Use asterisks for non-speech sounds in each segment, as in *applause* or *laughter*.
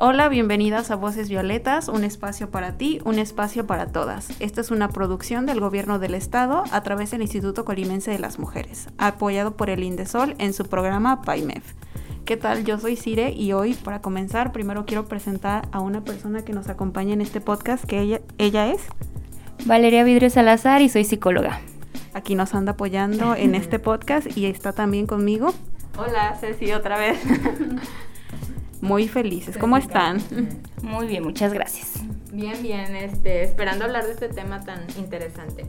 Hola, bienvenidas a Voces Violetas, un espacio para ti, un espacio para todas. Esta es una producción del Gobierno del Estado a través del Instituto Colimense de las Mujeres, apoyado por el Indesol en su programa PAIMEF. ¿Qué tal? Yo soy Cire y hoy, para comenzar, primero quiero presentar a una persona que nos acompaña en este podcast, que ella, ella es... Valeria Vidrio Salazar y soy psicóloga. Aquí nos anda apoyando en este *laughs* podcast y está también conmigo. Hola, Ceci, otra vez. *laughs* Muy felices. ¿Cómo están? Muy bien, muchas gracias. Bien, bien, este, esperando hablar de este tema tan interesante.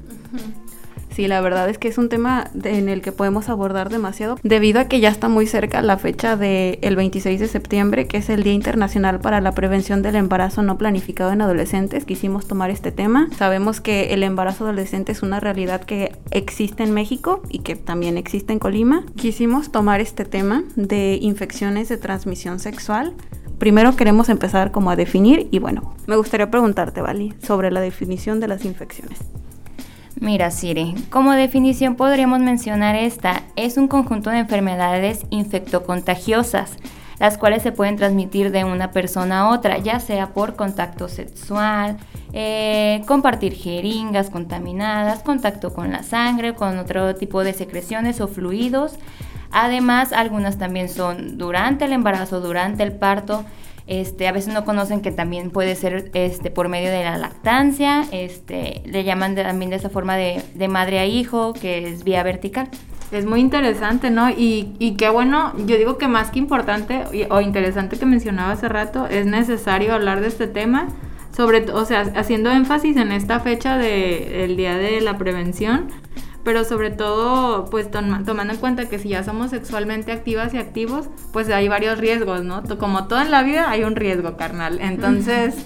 Sí, la verdad es que es un tema en el que podemos abordar demasiado debido a que ya está muy cerca la fecha del 26 de septiembre, que es el Día Internacional para la Prevención del Embarazo No Planificado en Adolescentes. Quisimos tomar este tema. Sabemos que el embarazo adolescente es una realidad que existe en México y que también existe en Colima. Quisimos tomar este tema de infecciones de transmisión sexual primero queremos empezar como a definir y bueno, me gustaría preguntarte, Vali, sobre la definición de las infecciones. Mira, Siri, como definición podríamos mencionar esta. Es un conjunto de enfermedades infectocontagiosas, las cuales se pueden transmitir de una persona a otra, ya sea por contacto sexual, eh, compartir jeringas contaminadas, contacto con la sangre, con otro tipo de secreciones o fluidos. Además, algunas también son durante el embarazo, durante el parto este, a veces no conocen que también puede ser este, por medio de la lactancia, este, le llaman también de esa forma de, madre a hijo, que es vía vertical. Es muy interesante, ¿no? Y, y qué bueno, yo digo que más que importante o interesante que mencionaba hace rato, es necesario hablar de este tema, sobre, o sea, haciendo énfasis en esta fecha del Día de la Prevención, pero sobre todo pues tomando en cuenta que si ya somos sexualmente activas y activos, pues hay varios riesgos, ¿no? Como todo en la vida hay un riesgo carnal. Entonces,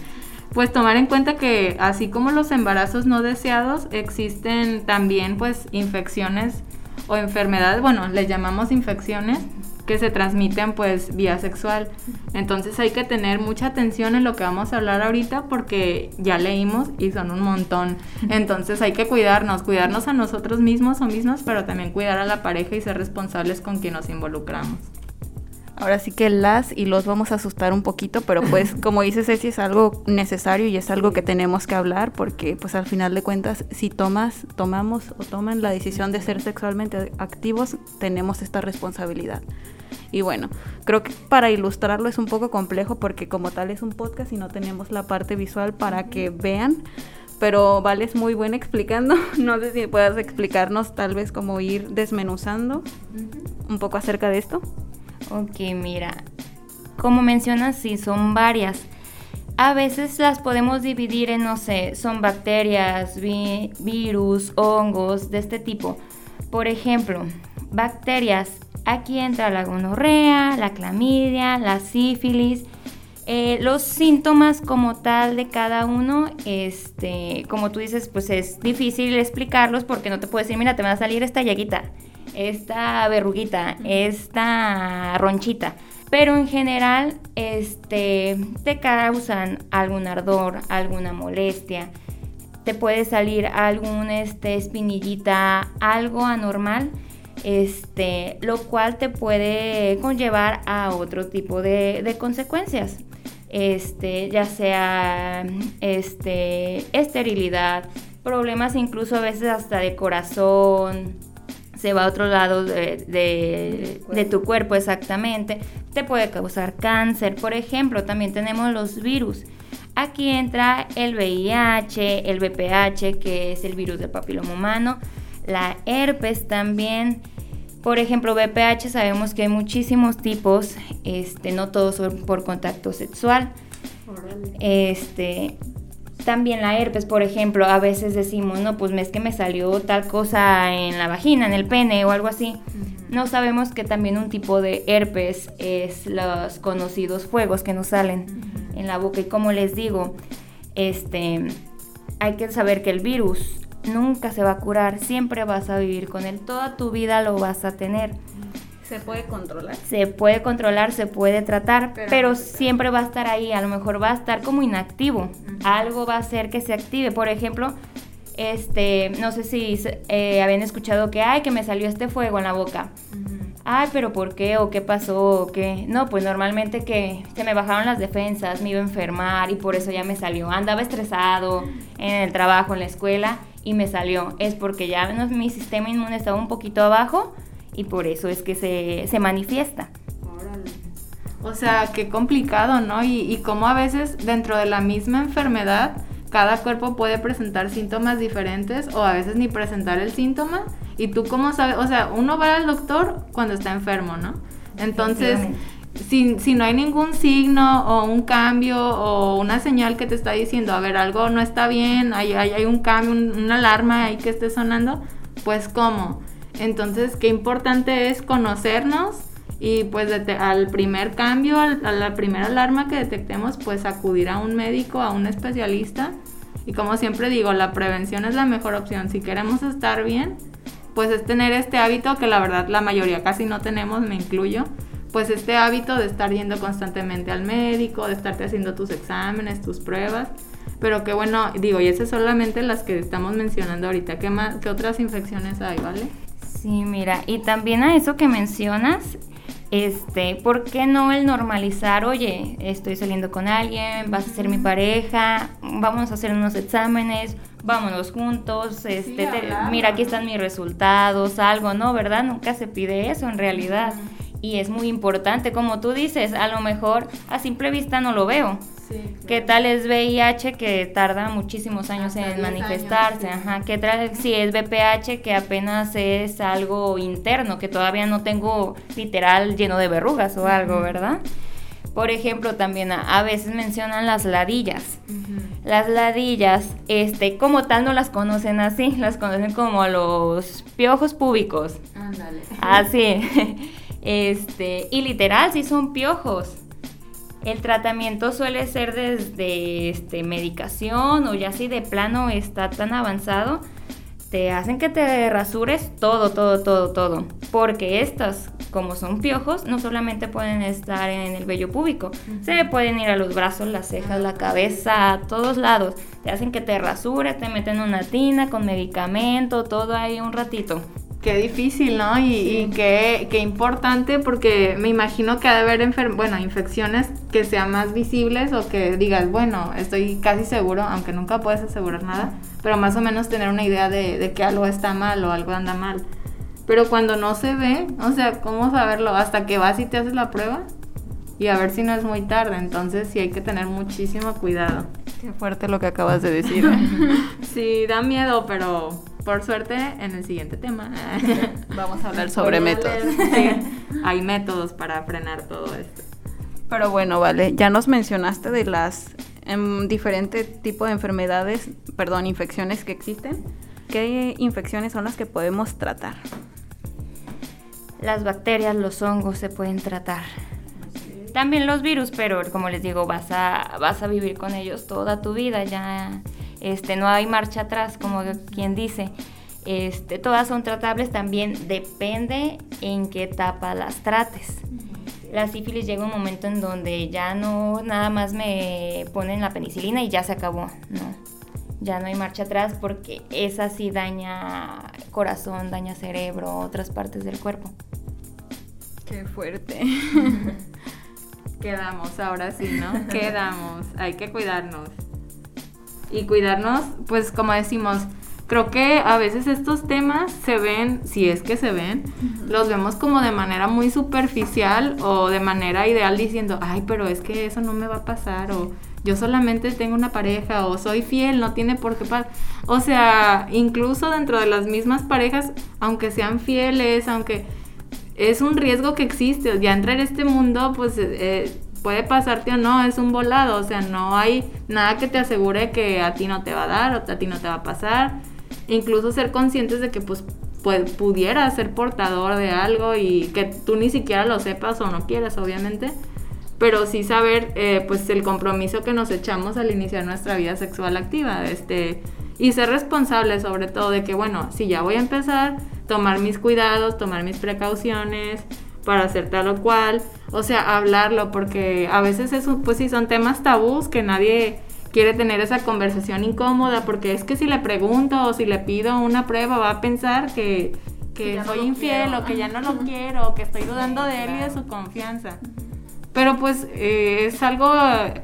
pues tomar en cuenta que así como los embarazos no deseados, existen también pues infecciones o enfermedades, bueno, les llamamos infecciones que se transmiten pues vía sexual. Entonces hay que tener mucha atención en lo que vamos a hablar ahorita porque ya leímos y son un montón. *laughs* Entonces hay que cuidarnos, cuidarnos a nosotros mismos o mismas, pero también cuidar a la pareja y ser responsables con quien nos involucramos. Ahora sí que las y los vamos a asustar un poquito, pero pues *laughs* como dice Ceci es algo necesario y es algo que tenemos que hablar porque pues al final de cuentas si tomas, tomamos o toman la decisión de ser sexualmente activos, tenemos esta responsabilidad. Y bueno, creo que para ilustrarlo es un poco complejo porque como tal es un podcast y no tenemos la parte visual para que vean, pero Vale es muy buena explicando. *laughs* No sé si puedas explicarnos tal vez cómo ir desmenuzando un poco acerca de esto. Ok, mira, como mencionas, sí, son varias. A veces las podemos dividir en, no sé, son bacterias, virus, hongos, de este tipo. Por ejemplo, bacterias Aquí entra la gonorrea, la clamidia, la sífilis. Eh, los síntomas como tal de cada uno, este, como tú dices, pues es difícil explicarlos porque no te puedes decir, mira, te va a salir esta llaguita, esta verruguita, esta ronchita. Pero en general, este, te causan algún ardor, alguna molestia, te puede salir algún este, espinillita, algo anormal este, lo cual te puede conllevar a otro tipo de, consecuencias. Este, ya sea este, esterilidad, problemas incluso a veces hasta de corazón, se va a otro lado de, de, tu cuerpo exactamente, te puede causar cáncer. Por ejemplo, también tenemos los virus. Aquí entra el VIH, el VPH, que es el virus del papiloma humano, la herpes también. Por ejemplo, VPH sabemos que hay muchísimos tipos, este, no todos son por contacto sexual. Este, también la herpes, por ejemplo, a veces decimos, no, pues es que me salió tal cosa en la vagina, en el pene o algo así. No sabemos que también un tipo de herpes es los conocidos fuegos que nos salen en la boca. Y como les digo, este, hay que saber que el virus nunca se va a curar, siempre vas a vivir con él, toda tu vida lo vas a tener. ¿Se puede controlar? Se puede controlar, se puede tratar, pero, siempre va a estar ahí, a lo mejor va a estar como inactivo, algo va a hacer que se active, por ejemplo, este, no sé si eh, habían escuchado que, ay, que me salió este fuego en la boca. Ay, pero ¿por qué? ¿O qué pasó? ¿O qué? No, pues normalmente que se me bajaron las defensas, me iba a enfermar y por eso ya me salió. Andaba estresado en el trabajo, en la escuela y me salió. Es porque ya mi sistema inmune estaba un poquito abajo y por eso es que se, se manifiesta. O sea, qué complicado, ¿no? Y, y cómo a veces dentro de la misma enfermedad cada cuerpo puede presentar síntomas diferentes o a veces ni presentar el síntoma. Y tú cómo sabes, o sea, uno va al doctor cuando está enfermo, ¿no? Entonces, si, si, no hay ningún signo o un cambio o una señal que te está diciendo, a ver, algo no está bien, hay, hay, un cambio, una alarma ahí que esté sonando, pues cómo. Entonces, qué importante es conocernos y pues al primer cambio, a la primera alarma que detectemos, pues acudir a un médico, a un especialista. Y como siempre digo, la prevención es la mejor opción. Si queremos estar bien, pues es tener este hábito que la verdad la mayoría casi no tenemos, me incluyo. Pues este hábito de estar yendo constantemente al médico, de estarte haciendo tus exámenes, tus pruebas. Pero que bueno, digo, y esas solamente las que estamos mencionando ahorita. ¿Qué, más, qué otras infecciones hay, vale? Sí, mira, y también a eso que mencionas, este, ¿por qué no el normalizar, oye, estoy saliendo con alguien, vas a ser mi pareja, vamos a hacer unos exámenes, vámonos juntos, este, mira, aquí están mis resultados, algo, ¿no? ¿Verdad? Nunca se pide eso en realidad. Y es muy importante, como tú dices, a lo mejor a simple vista no lo veo, ¿Qué tal es VIH que tarda muchísimos años en manifestarse? Ajá. ¿Qué tal si es VPH que apenas es algo interno, que todavía no tengo literal lleno de verrugas o algo, ¿verdad? Por ejemplo, también a, veces mencionan las ladillas. Las ladillas, este, como tal no las conocen así, *laughs* las conocen como los piojos púbicos. Ándale. Así. *laughs* Este, y literal, sí son piojos. El tratamiento suele ser desde este, medicación o ya si de plano está tan avanzado, te hacen que te rasures todo, todo, todo, todo. Porque estas, como son piojos, no solamente pueden estar en el vello púbico, se pueden ir a los brazos, las cejas, la cabeza, a todos lados. Te hacen que te rasures, te meten una tina con medicamento, todo ahí un ratito. Qué difícil, ¿no? Y, qué, importante porque me imagino que ha de haber bueno, infecciones que sean más visibles o que digas, bueno, estoy casi seguro, aunque nunca puedes asegurar nada, pero más o menos tener una idea de, que algo está mal o algo anda mal. Pero cuando no se ve, o sea, ¿cómo saberlo? Hasta que vas y te haces la prueba y a ver si no es muy tarde. Entonces sí hay que tener muchísimo cuidado. Qué fuerte lo que acabas de decir. *laughs* sí, da miedo, pero por suerte, en el siguiente tema *laughs* vamos a hablar sobre métodos. hay métodos para frenar todo esto. Pero bueno, vale, ya nos mencionaste de las em, diferentes tipos de enfermedades, perdón, infecciones que existen. ¿Qué infecciones son las que podemos tratar? Las bacterias, los hongos se pueden tratar. También los virus, pero como les digo, vas a, vas a vivir con ellos toda tu vida. Ya este, no hay marcha atrás, como quien dice. Este, todas son tratables, también depende en qué etapa las trates. La sífilis llega un momento en donde ya no nada más me ponen la penicilina y ya se acabó, no. Ya no hay marcha atrás porque esa sí daña corazón, daña cerebro, otras partes del cuerpo. Qué fuerte. *laughs* Quedamos, ahora sí, ¿no? *laughs* Quedamos. Hay que cuidarnos y cuidarnos, pues como decimos, creo que a veces estos temas se ven, si es que se ven, los vemos como de manera muy superficial o de manera ideal diciendo, ay, pero es que eso no me va a pasar o yo solamente tengo una pareja o soy fiel, no tiene por qué pasar. O sea, incluso dentro de las mismas parejas, aunque sean fieles, aunque es un riesgo que existe, ya entrar en este mundo, pues eh, puede pasarte o no, es un volado, o sea, no hay nada que te asegure que a ti no te va a dar o a ti no te va a pasar. Incluso ser conscientes de que pues pudiera ser portador de algo y que tú ni siquiera lo sepas o no quieras, obviamente. pero sí saber eh, pues el compromiso que nos echamos al iniciar nuestra vida sexual activa, este, y ser responsable sobre todo de que, bueno, si ya voy a empezar, tomar mis cuidados, tomar mis precauciones para hacer tal o cual, o sea, hablarlo, porque a veces es, pues sí, son temas tabús que nadie quiere tener esa conversación incómoda, porque es que si le pregunto o si le pido una prueba va a pensar que, que soy infiel o que ya no lo quiero o que estoy dudando de él y de su confianza. Pero pues eh, es algo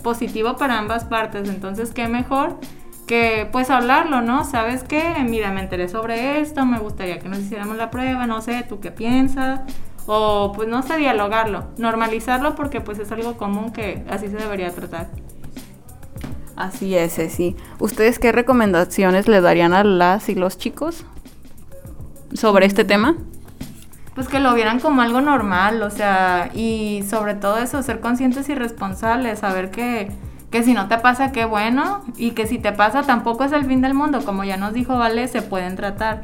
positivo para ambas partes, entonces qué mejor que pues hablarlo, ¿no? ¿Sabes qué? Mira, me enteré sobre esto, me gustaría que nos hiciéramos la prueba, no sé, ¿tú qué piensas? O pues no sé, dialogarlo, normalizarlo porque pues es algo común que así se debería tratar. Así es, sí. ¿Ustedes qué recomendaciones le darían a las y los chicos sobre este tema? pues que lo vieran como algo normal, o sea, y sobre todo eso, ser conscientes y responsables, saber que, que si no te pasa, qué bueno, y que si te pasa tampoco es el fin del mundo, como ya nos dijo Vale, se pueden tratar,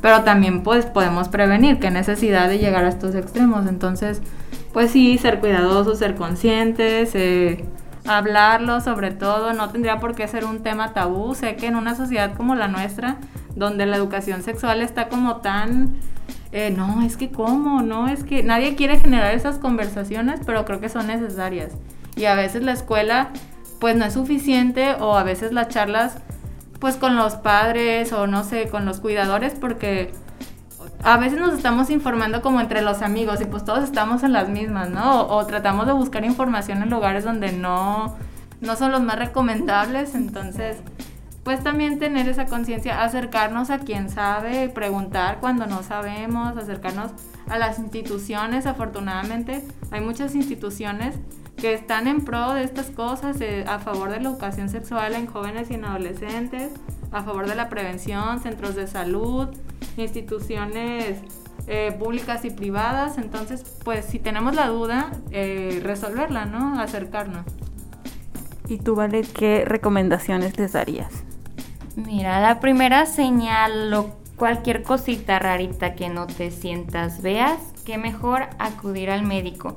pero también pues podemos prevenir, qué necesidad de llegar a estos extremos, entonces, pues sí, ser cuidadosos, ser conscientes, eh, hablarlo sobre todo, no tendría por qué ser un tema tabú, sé que en una sociedad como la nuestra, donde la educación sexual está como tan eh, no, es que cómo, no, es que nadie quiere generar esas conversaciones, pero creo que son necesarias. Y a veces la escuela pues no es suficiente o a veces las charlas pues con los padres o no sé, con los cuidadores porque a veces nos estamos informando como entre los amigos y pues todos estamos en las mismas, ¿no? O, tratamos de buscar información en lugares donde no, no son los más recomendables, entonces pues también tener esa conciencia, acercarnos a quien sabe, preguntar cuando no sabemos, acercarnos a las instituciones, afortunadamente hay muchas instituciones que están en pro de estas cosas, eh, a favor de la educación sexual en jóvenes y en adolescentes, a favor de la prevención, centros de salud, instituciones eh, públicas y privadas. Entonces, pues si tenemos la duda, eh, resolverla, ¿no? Acercarnos. ¿Y tú, Vale, qué recomendaciones les darías? Mira, la primera señal o cualquier cosita rarita que no te sientas veas, que mejor acudir al médico.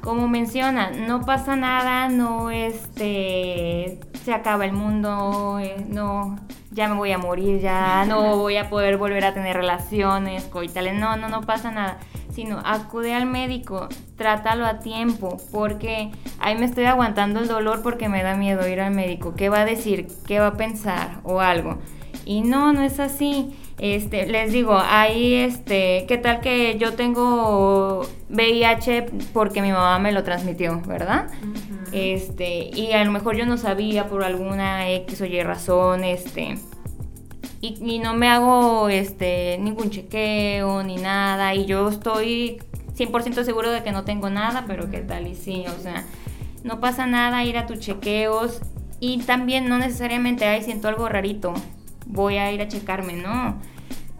Como menciona, no pasa nada, no este se acaba el mundo, eh, no ya me voy a morir, ya no voy a poder volver a tener relaciones coitales, no, no, no pasa nada sino acude al médico, trátalo a tiempo, porque ahí me estoy aguantando el dolor porque me da miedo ir al médico. ¿Qué va a decir? ¿Qué va a pensar? O algo. Y no, no es así. Este, les digo, ahí este, ¿qué tal que yo tengo VIH porque mi mamá me lo transmitió, ¿verdad? Este, y a lo mejor yo no sabía por alguna X o Y razón, este, y, no me hago este ningún chequeo ni nada y yo estoy 100% seguro de que no tengo nada, pero qué tal y sí, o sea, no pasa nada ir a tus chequeos y también no necesariamente, ay, siento algo rarito, voy a ir a checarme, no.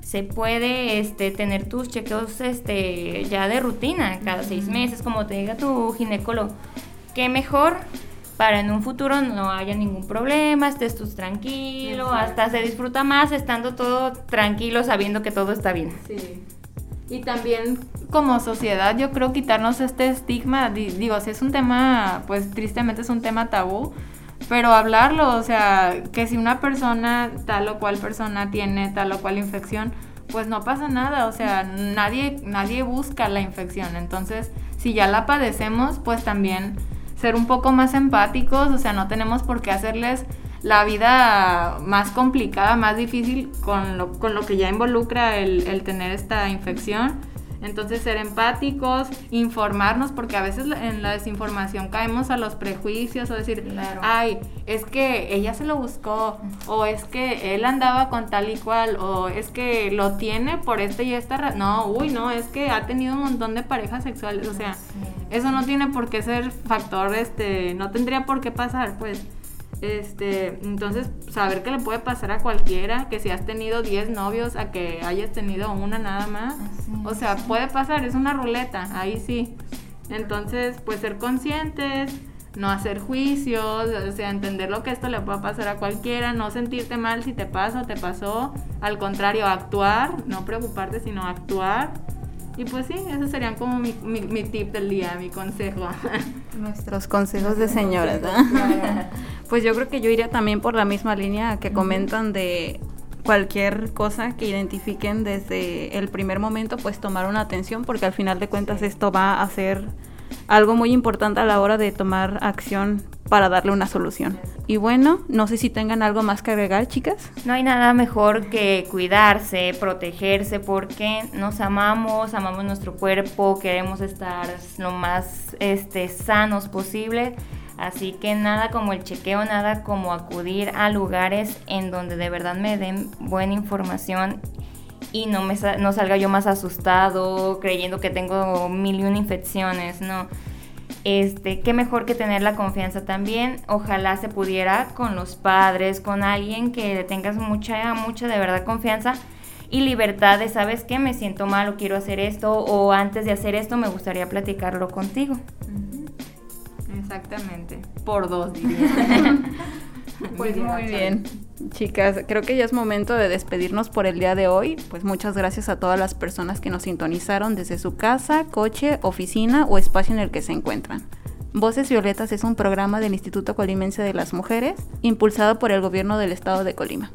Se puede este, tener tus chequeos este, ya de rutina, cada seis meses, como te diga tu ginecólogo. ¿Qué mejor para en un futuro no haya ningún problema, estés tú tranquilo, hasta se disfruta más estando todo tranquilo sabiendo que todo está bien. Sí. Y también como sociedad yo creo quitarnos este estigma, digo, si es un tema, pues tristemente es un tema tabú, pero hablarlo, o sea, que si una persona, tal o cual persona tiene tal o cual infección, pues no pasa nada, o sea, nadie, nadie busca la infección, entonces si ya la padecemos, pues también ser un poco más empáticos, o sea, no tenemos por qué hacerles la vida más complicada, más difícil con lo, con lo que ya involucra el, el tener esta infección. Entonces ser empáticos, informarnos, porque a veces en la desinformación caemos a los prejuicios o decir, ay, es que ella se lo buscó, o es que él andaba con tal y cual, o es que lo tiene por esta y esta No, uy, no, es que ha tenido un montón de parejas sexuales, o sea, eso no tiene por qué ser factor, este, no tendría por qué pasar, pues. Este, entonces, saber que le puede pasar a cualquiera, que si has tenido 10 novios, a que hayas tenido una nada más. o sea, puede pasar, es una ruleta, ahí sí. Entonces, pues ser conscientes, no hacer juicios, o sea, entender lo que esto le puede pasar a cualquiera, no sentirte mal si te pasa o te pasó, al contrario, actuar, no preocuparte, sino actuar y pues sí, esos serían como mi, mi, tip del día, mi consejo. *laughs* Nuestros consejos de señoras. Pues yo creo que yo iría también por la misma línea que comentan de cualquier cosa que identifiquen desde el primer momento, pues tomar una atención, porque al final de cuentas esto va a ser algo muy importante a la hora de tomar acción para darle una solución. Y bueno, no sé si tengan algo más que agregar, chicas. No hay nada mejor que cuidarse, protegerse, porque nos amamos, amamos nuestro cuerpo, queremos estar lo más este, sanos posible. Así que nada como el chequeo, nada como acudir a lugares en donde de verdad me den buena información y no me no salga yo más asustado creyendo que tengo mil y una infecciones, no. Este, qué mejor que tener la confianza también. Ojalá se pudiera con los padres, con alguien que le tengas mucha, mucha de verdad confianza y libertad de, ¿sabes qué? Me siento mal o quiero hacer esto o antes de hacer esto me gustaría platicarlo contigo. Exactamente. Por dos, diría. *laughs* pues muy bien. Chicas, creo que ya es momento de despedirnos por el día de hoy. Pues muchas gracias a todas las personas que nos sintonizaron desde su casa, coche, oficina o espacio en el que se encuentran. Voces Violetas es un programa del Instituto Colimense de las Mujeres, impulsado por el gobierno del estado de Colima.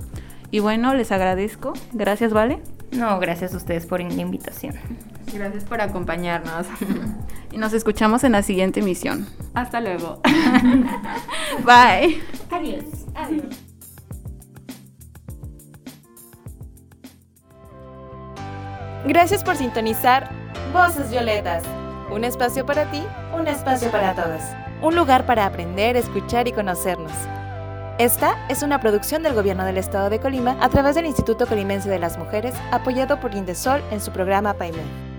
Y bueno, les agradezco. Gracias, Vale. No, gracias a ustedes por la invitación. Gracias por acompañarnos. y nos escuchamos en la siguiente emisión. Hasta luego. *laughs* Bye. Adiós. Adiós. Gracias por sintonizar Voces Violetas. Un espacio para ti, un espacio para todos. Un lugar para aprender, escuchar y conocernos. Esta es una producción del Gobierno del Estado de Colima a través del Instituto Colimense de las Mujeres, apoyado por Indesol en su programa PAIME.